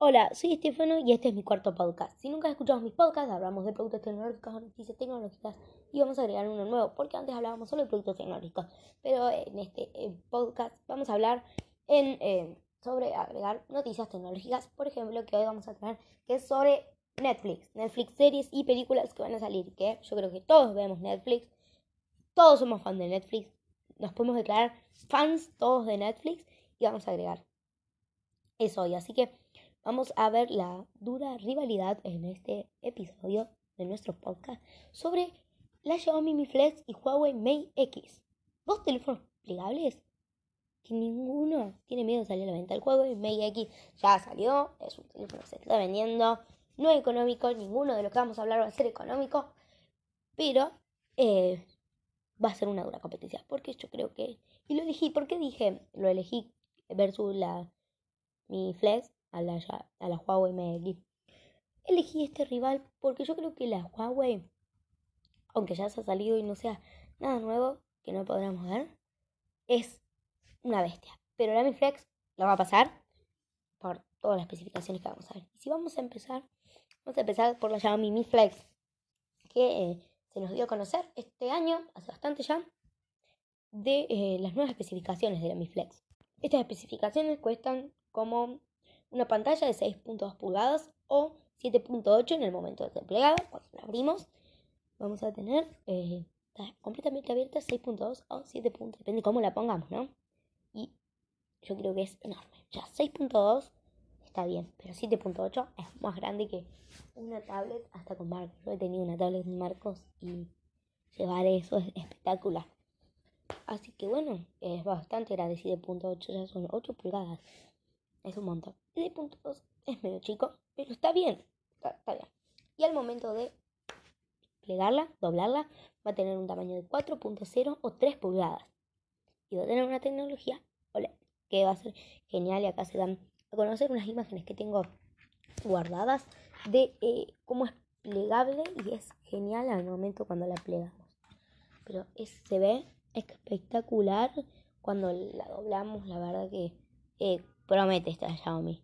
Hola, soy Estefano y este es mi cuarto podcast. Si nunca has escuchado mis podcasts, hablamos de productos tecnológicos, noticias tecnológicas y vamos a agregar uno nuevo, porque antes hablábamos solo de productos tecnológicos. Pero en este eh, podcast vamos a hablar eh, sobre agregar noticias tecnológicas, por ejemplo, que hoy vamos a tener, que es sobre Netflix, Netflix series y películas que van a salir, que yo creo que todos vemos Netflix, todos somos fans de Netflix, nos podemos declarar fans todos de Netflix y vamos a agregar eso hoy. Así que vamos a ver la dura rivalidad en este episodio de nuestro podcast sobre la Xiaomi Mi Flex y Huawei Mate X. Dos teléfonos plegables que ninguno tiene miedo de salir a la venta. El Huawei Mate X ya salió, es un teléfono que se está vendiendo, no es económico, ninguno de los que vamos a hablar va a ser económico, pero eh, va a ser una dura competencia, porque yo creo que... Y lo elegí, ¿por qué dije? Lo elegí versus la Mi Flex a la, a la Huawei Mate Elegí este rival porque yo creo que la Huawei, aunque ya se ha salido y no sea nada nuevo que no podamos ver, es una bestia. Pero la Mi Flex la va a pasar por todas las especificaciones que vamos a ver. Y si vamos a empezar, vamos a empezar por la Xiaomi Mi Flex, que eh, se nos dio a conocer este año, hace bastante ya, de eh, las nuevas especificaciones de la Mi Flex. Estas especificaciones cuestan como una pantalla de 6.2 pulgadas o 7.8 en el momento de desplegada. Cuando la abrimos, vamos a tener eh, completamente abierta 6.2 o 7. Depende de cómo la pongamos, ¿no? Y yo creo que es enorme. Ya 6.2 está bien, pero 7.8 es más grande que una tablet hasta con marcos. Yo he tenido una tablet con marcos y llevar eso es espectacular. Así que bueno, es bastante grande. 7.8 ya son 8 pulgadas. Es un montón. 7.2 es medio chico, pero está bien. Está, bien. Y al momento de plegarla, doblarla, va a tener un tamaño de 4.0 o 3 pulgadas. Y va a tener una tecnología OLED, que va a ser genial. Y acá se dan a conocer unas imágenes que tengo guardadas de eh, cómo es plegable y es genial al momento cuando la plegamos. Pero es, se ve espectacular cuando la doblamos, la verdad que eh, promete esta Xiaomi.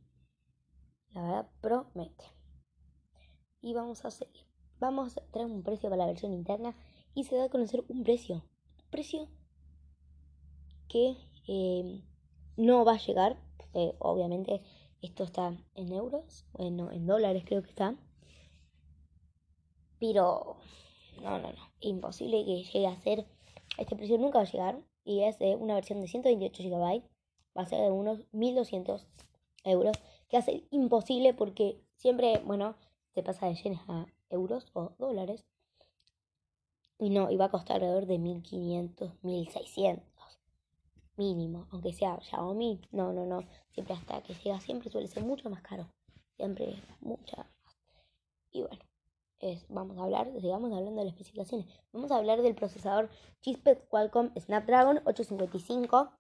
La verdad, promete. Y vamos a seguir. Vamos a traer un precio para la versión interna y se da a conocer un precio. Un precio que eh, no va a llegar obviamente esto está en euros, bueno, en dólares creo que está. Pero no, no, no, imposible que llegue a ser, este precio nunca va a llegar y es una versión de 128 GB, va a ser de unos 1200 euros, que hace imposible porque siempre, bueno, se pasa de yenes a euros o dólares. Y no, y a costar alrededor de 1500, 1600 mínimo, aunque sea Xiaomi, no, no, no, siempre hasta que llega siempre suele ser mucho más caro, siempre mucha más. Y bueno, vamos a hablar, sigamos hablando de las especificaciones, vamos a hablar del procesador Chispet Qualcomm Snapdragon 855,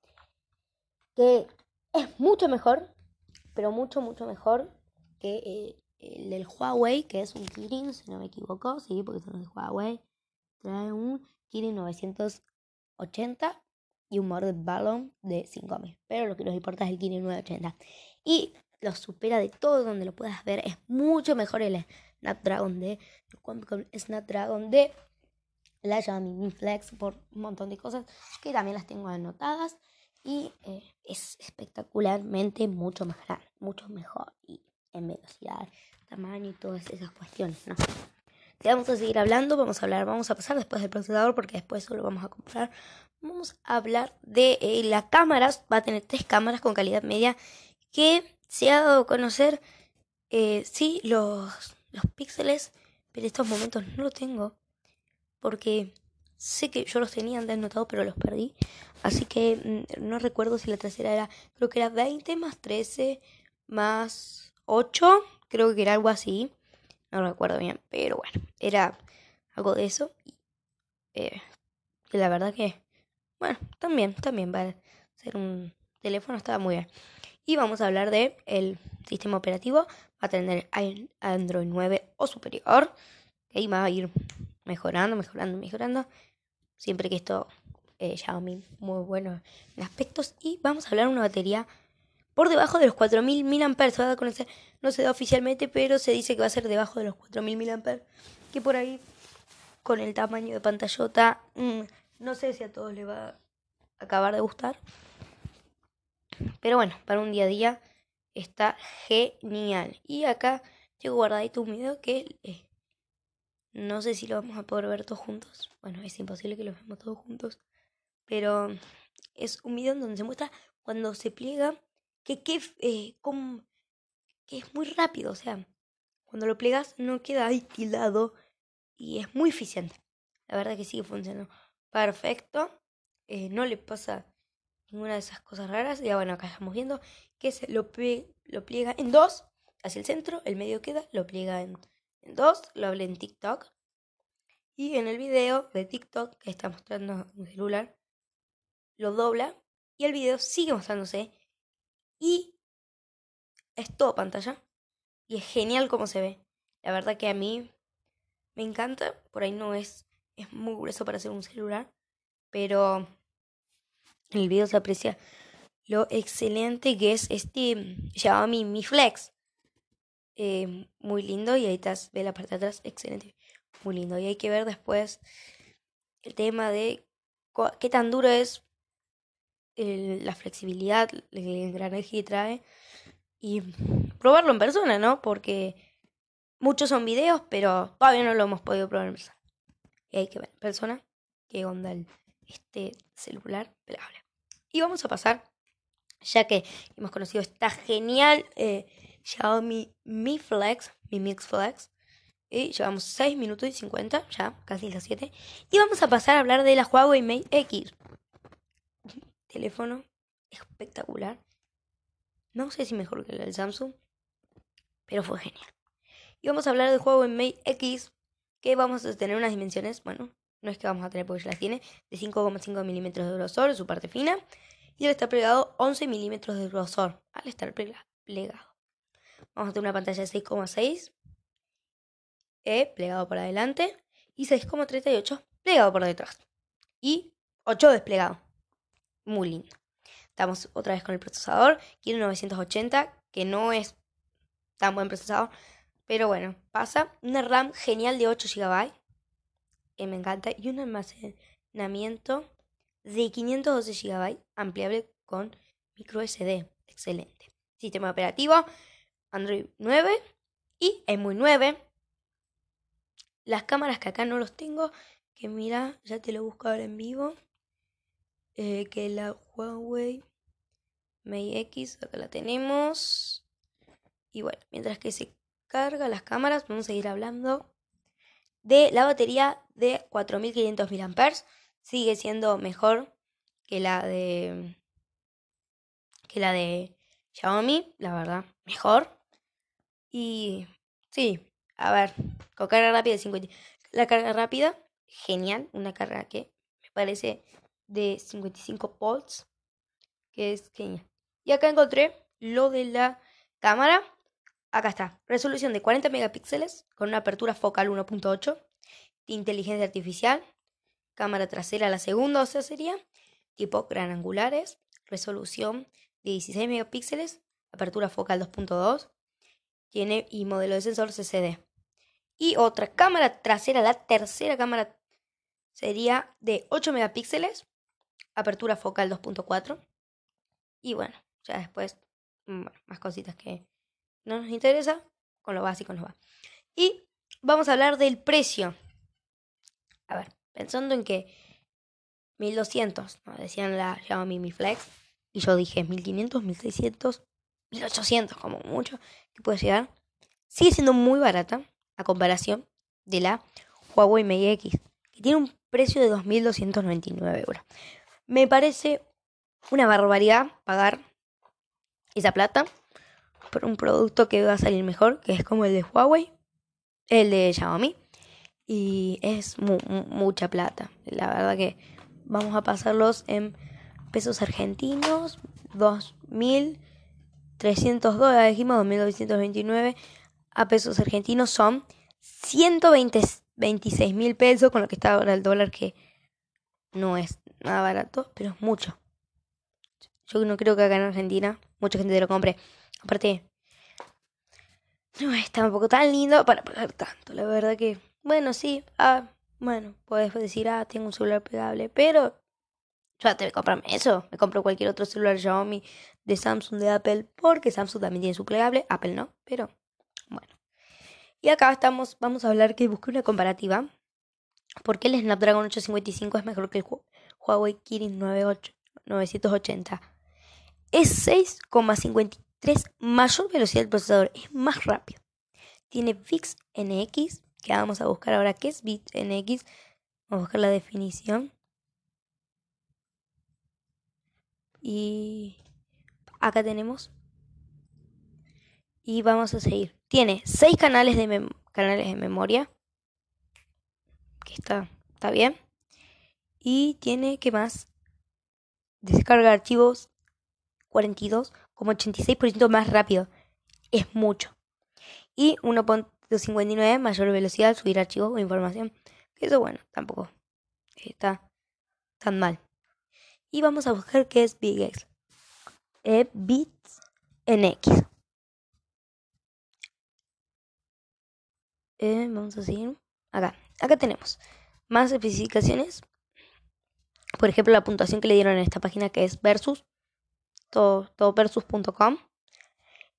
que es mucho mejor, pero mucho, mucho mejor que eh, el del Huawei, que es un Kirin, si no me equivoco, sí, porque son los de Huawei, trae un Kirin 980 y un Morded Ballon de 5000. Pero lo que nos importa es el Kirin 980. Y lo supera de todo donde lo puedas ver. Es mucho mejor el Snapdragon de el Snapdragon de la Xiaomi Mi Flex por un montón de cosas que también las tengo anotadas. Y eh, es espectacularmente mucho más grande, mucho mejor. Y en velocidad, tamaño y todas esas cuestiones, ¿no? vamos a seguir hablando, vamos a hablar, vamos a pasar después del procesador porque después solo vamos a comprar. Vamos a hablar de eh, las cámaras, va a tener tres cámaras con calidad media que se ha dado a conocer, eh, sí, los, los píxeles, pero en estos momentos no los tengo porque sé que yo los tenía antes anotados pero los perdí. Así que mm, no recuerdo si la tercera era, creo que era 20 más 13 más 8, creo que era algo así. No recuerdo bien, pero bueno, era algo de eso. Y, eh, la verdad que, bueno, también, también va a ser un teléfono, estaba muy bien. Y vamos a hablar de el sistema operativo. Va a tener Android 9 o superior. Y va a ir mejorando, mejorando, mejorando. Siempre que esto eh, Xiaomi muy bueno en aspectos. Y vamos a hablar de una batería por debajo de los 4000 mAh. Se va a no se da oficialmente, pero se dice que va a ser debajo de los 4000 mAh. Que por ahí, con el tamaño de pantallota, mm, no sé si a todos les va a acabar de gustar. Pero bueno, para un día a día está genial. Y acá tengo guardadito un video que eh, no sé si lo vamos a poder ver todos juntos. Bueno, es imposible que lo veamos todos juntos. Pero es un video donde se muestra cuando se pliega que, que, eh, que es muy rápido. O sea, cuando lo plegas no queda ahí y es muy eficiente. La verdad que sigue funcionando perfecto. Eh, no le pasa ninguna de esas cosas raras. Ya bueno, acá estamos viendo que se lo, lo pliega en dos hacia el centro, el medio queda, lo pliega en, en dos, lo hablé en TikTok. Y en el video de TikTok que está mostrando un celular, lo dobla y el video sigue mostrándose y es todo pantalla y es genial como se ve. La verdad que a mí me encanta, por ahí no es es muy grueso para hacer un celular, pero en el video se aprecia lo excelente que es este Xiaomi Mi Flex. Eh, muy lindo y ahí estás, ve la parte de atrás, excelente, muy lindo. Y hay que ver después el tema de qué tan duro es la flexibilidad, el engranaje que trae y probarlo en persona, ¿no? Porque muchos son videos, pero todavía no lo hemos podido probar en persona. Y hay que ver en persona qué onda el, este celular Y vamos a pasar, ya que hemos conocido esta genial eh, Xiaomi Mi Flex, Mi Mix Flex. Y llevamos 6 minutos y 50, ya casi las 7. Y vamos a pasar a hablar de la Huawei Mate X teléfono espectacular. No sé si mejor que el del Samsung, pero fue genial. Y vamos a hablar del en Mate X, que vamos a tener unas dimensiones, bueno, no es que vamos a tener porque ya las tiene, de 5,5 milímetros de grosor en su parte fina, y al estar plegado 11 milímetros de grosor, al estar plegado. Vamos a tener una pantalla de 6,6, e plegado por adelante, y 6,38 plegado por detrás. Y 8 desplegado muy lindo. Estamos otra vez con el procesador, quiero 980, que no es tan buen procesador, pero bueno, pasa. Una RAM genial de 8 GB, que me encanta, y un almacenamiento de 512 GB, ampliable con micro SD, excelente. Sistema operativo, Android 9 y es muy 9. Las cámaras que acá no los tengo, que mira, ya te lo busco ahora en vivo. Eh, que la Huawei Mate X, acá la tenemos. Y bueno, mientras que se carga las cámaras, vamos a seguir hablando de la batería de 4500 mAh. Sigue siendo mejor que la de que la de Xiaomi, la verdad, mejor. Y sí, a ver, con carga rápida de 50. La carga rápida, genial, una carga que me parece de 55 volts, que es genial. Y acá encontré lo de la cámara. Acá está, resolución de 40 megapíxeles con una apertura focal 1.8, inteligencia artificial, cámara trasera la segunda, o sea, sería tipo gran angulares, resolución de 16 megapíxeles, apertura focal 2.2, tiene y modelo de sensor CCD. Y otra cámara trasera, la tercera cámara sería de 8 megapíxeles, apertura focal 2.4. Y bueno, ya después, mm, más cositas que no nos interesa, con lo básico nos va. Y vamos a hablar del precio. A ver, pensando en que 1200, ¿no? decían la Xiaomi Mi Flex, y yo dije 1500, 1600, 1800 como mucho, que puede llegar. Sigue siendo muy barata a comparación de la Huawei Mate X, que tiene un precio de 2.299 euros. Me parece una barbaridad pagar esa plata por un producto que va a salir mejor, que es como el de Huawei, el de Xiaomi. Y es mucha plata. La verdad que vamos a pasarlos en pesos argentinos, 2.300 dólares, dijimos 2.929 a pesos argentinos son 126 mil pesos con lo que está ahora el dólar que no es nada barato, pero es mucho. Yo no creo que acá en Argentina mucha gente lo compre. Aparte, no es tampoco tan lindo para pagar tanto. La verdad que, bueno, sí, ah, bueno, puedes decir, ah, tengo un celular pegable, pero yo comprarme eso. Me compro cualquier otro celular Xiaomi, de Samsung, de Apple, porque Samsung también tiene su plegable, Apple no, pero bueno. Y acá estamos, vamos a hablar que busqué una comparativa. porque el Snapdragon 855 es mejor que el Huawei Kirin 980? Es 6,53 mayor velocidad del procesador, es más rápido. Tiene VIX NX, que vamos a buscar ahora qué es VIX NX. Vamos a buscar la definición. Y acá tenemos. Y vamos a seguir. Tiene 6 canales de, canales de memoria. Que está, está bien. Y tiene, ¿qué más? Descarga archivos 42, como 86% más rápido. Es mucho. Y 1.59 mayor velocidad subir archivos o información. Eso, bueno, tampoco está tan mal. Y vamos a buscar qué es BigX. E bits en X. Eh, vamos a seguir. Acá. Acá tenemos más especificaciones. Por ejemplo, la puntuación que le dieron en esta página que es versus. Todo, versus.com.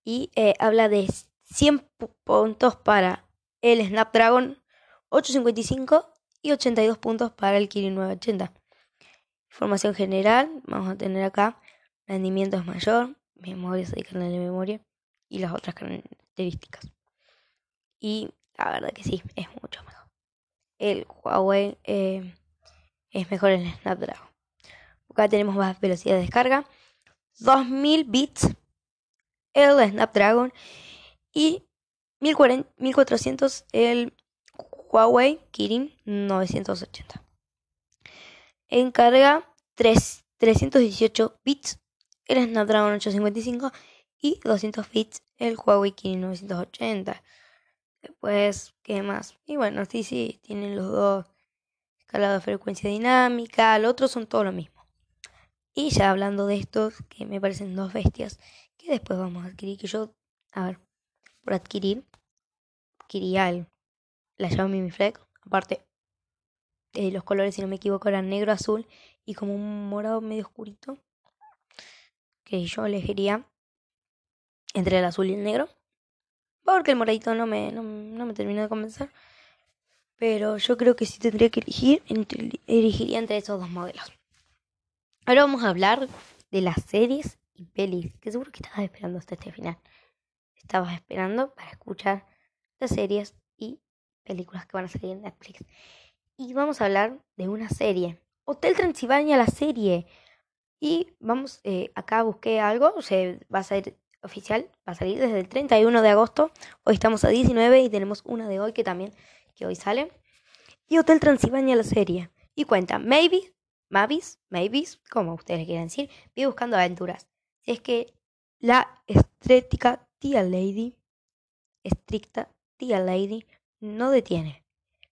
Y eh, habla de 100 puntos para el Snapdragon 855 y 82 puntos para el Kirin 980. Información general, vamos a tener acá rendimiento mayor, memoria, de memoria y las otras características. Y la verdad que sí, es mucho mejor. El Huawei eh, es mejor en el Snapdragon. Acá tenemos más velocidad de descarga, 2000 bits el Snapdragon y 1400 el Huawei Kirin 980. En carga 3, 318 bits el Snapdragon 855 y 200 bits el Huawei Kirin 980. Después, ¿qué más? Y bueno, sí, sí, tienen los dos escalado de frecuencia dinámica, los otros son todo lo mismo. Y ya hablando de estos, que me parecen dos bestias, que después vamos a adquirir, que yo, a ver, por adquirir, adquiría el, la Xiaomi Mi Flex, aparte eh, los colores, si no me equivoco, eran negro, azul y como un morado medio oscurito que yo elegiría entre el azul y el negro. Porque el moradito no me, no, me terminó de convencer. Pero yo creo que sí tendría que elegir, entre, elegiría entre esos dos modelos. Ahora vamos a hablar de las series y pelis, que seguro que estabas esperando hasta este final. Estabas esperando para escuchar las series y películas que van a salir en Netflix. Y vamos a hablar de una serie. Hotel Transilvania, la serie. Y vamos, eh, acá busqué algo, se va a ser oficial, va a salir desde el 31 de agosto. Hoy estamos a 19 y tenemos una de hoy que también, que hoy sale. Y Hotel Transilvania, la serie. Y cuenta, maybe, Mavis, maybes, como ustedes quieren decir, vive buscando aventuras. Es que la estética tía lady, estricta tía lady, no detiene.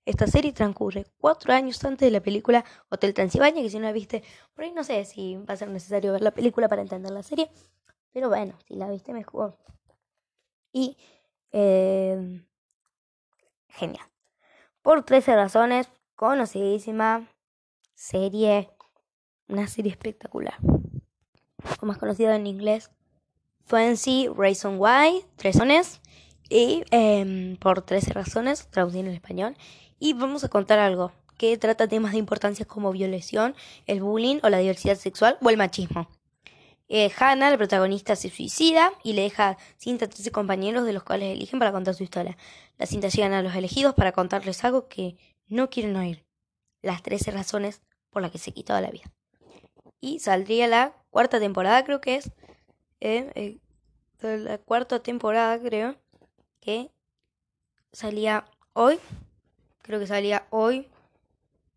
Esta serie transcurre cuatro años antes de la película Hotel Transilvania, que si no la viste, por ahí no sé si va a ser necesario ver la película para entender la serie, pero bueno, si la viste mejor. Y eh, genial. Por 13 razones, conocidísima serie, una serie espectacular. O más conocida en inglés, 20 Reason Why, tres razones. Y eh, por 13 razones, traducido en español. Y vamos a contar algo que trata temas de importancia como violación, el bullying o la diversidad sexual o el machismo. Eh, Hannah, la protagonista, se suicida y le deja cinta a 13 compañeros de los cuales eligen para contar su historia. Las cintas llegan a los elegidos para contarles algo que no quieren oír. Las 13 razones por las que se quitó la vida. Y saldría la cuarta temporada, creo que es. Eh, eh, la cuarta temporada, creo. Que salía hoy creo que salía hoy,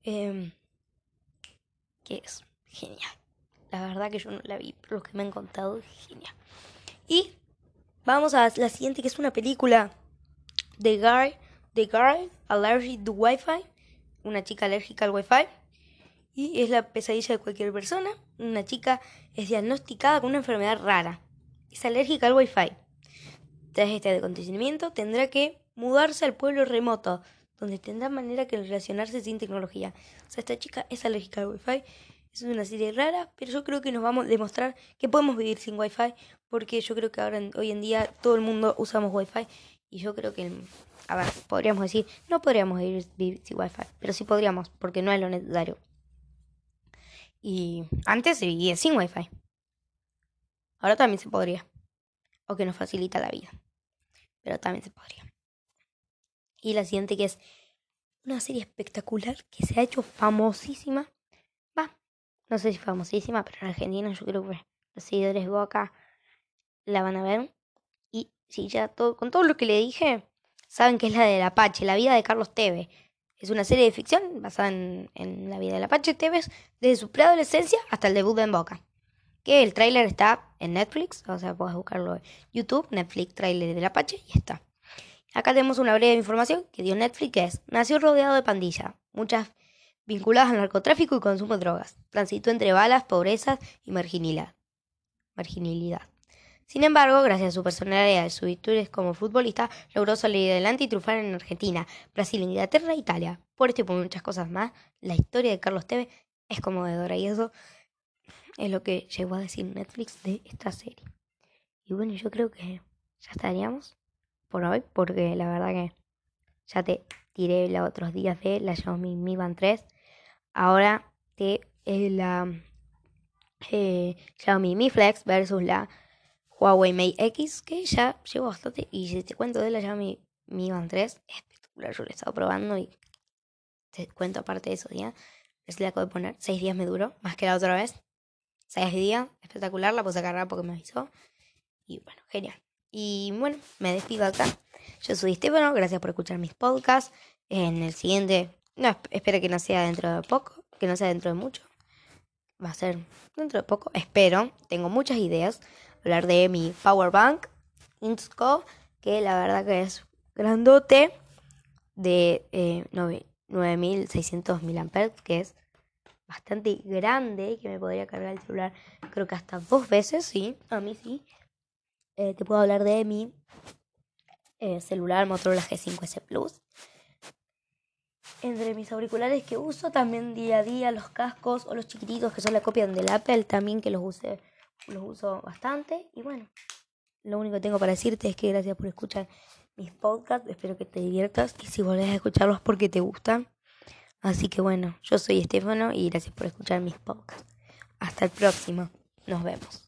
eh, que es genial. La verdad que yo no la vi, pero lo que me han contado es genial. Y vamos a la siguiente, que es una película de Girl, The Girl Allergic to Wi-Fi, una chica alérgica al Wi-Fi. Y es la pesadilla de cualquier persona. Una chica es diagnosticada con una enfermedad rara. es alérgica al Wi-Fi. Tras este acontecimiento tendrá que mudarse al pueblo remoto, donde tendrá manera que relacionarse sin tecnología. O sea, esta chica es alérgica al Wi-Fi. Es una serie rara, pero yo creo que nos vamos a demostrar que podemos vivir sin Wi-Fi, porque yo creo que ahora hoy en día todo el mundo usamos Wi-Fi y yo creo que, a ver, podríamos decir, no podríamos vivir sin Wi-Fi, pero sí podríamos, porque no es lo necesario. Y antes se vivía sin Wi-Fi. Ahora también se podría. O que nos facilita la vida. Pero también se podría. Y la siguiente que es una serie espectacular que se ha hecho famosísima. Va, no sé si famosísima, pero en Argentina yo creo que los seguidores Boca la van a ver. Y si ya todo, con todo lo que le dije, saben que es la del Apache, la vida de Carlos Tevez. Es una serie de ficción basada en, en la vida del Apache Tevez desde su preadolescencia hasta el debut en Boca. Que el tráiler está en Netflix, o sea, puedes buscarlo en YouTube, Netflix, tráiler del Apache, y está. Acá tenemos una breve información que dio Netflix, nació rodeado de pandillas, muchas vinculadas al narcotráfico y consumo de drogas. Transitó entre balas, pobreza y marginalidad. marginalidad. Sin embargo, gracias a su personalidad y sus virtudes como futbolista, logró salir adelante y triunfar en Argentina, Brasil, Inglaterra e Italia. Por esto y por muchas cosas más, la historia de Carlos Tevez es conmovedora y eso es lo que llegó a decir Netflix de esta serie. Y bueno, yo creo que ya estaríamos por hoy, porque la verdad que ya te tiré los otros días de la Xiaomi Mi Band 3. Ahora te eh, la eh, Xiaomi Mi Flex versus la Huawei Mate X, que ya llegó bastante. Y si te cuento de la Xiaomi Mi Band 3, espectacular. Yo lo he estado probando y te cuento aparte de eso, días. Les le acabo de poner 6 días me duró, más que la otra vez. 6 días, espectacular. La puse a cargar porque me avisó. Y bueno, genial. Y bueno, me despido acá. Yo soy Estefano, gracias por escuchar mis podcasts. En el siguiente, no, espero que no sea dentro de poco, que no sea dentro de mucho. Va a ser dentro de poco, espero. Tengo muchas ideas hablar de mi Power Bank Insco, que la verdad que es grandote, de eh, 9600 mAh, que es bastante grande, que me podría cargar el celular creo que hasta dos veces, sí, a mí sí. Eh, te puedo hablar de mi eh, celular Motorola G5S Plus. Entre mis auriculares que uso también día a día, los cascos o los chiquititos que son la copia del Apple, también que los usé los uso bastante. Y bueno, lo único que tengo para decirte es que gracias por escuchar mis podcasts. Espero que te diviertas y si volvés a escucharlos porque te gustan. Así que bueno, yo soy Estefano y gracias por escuchar mis podcasts. Hasta el próximo. Nos vemos.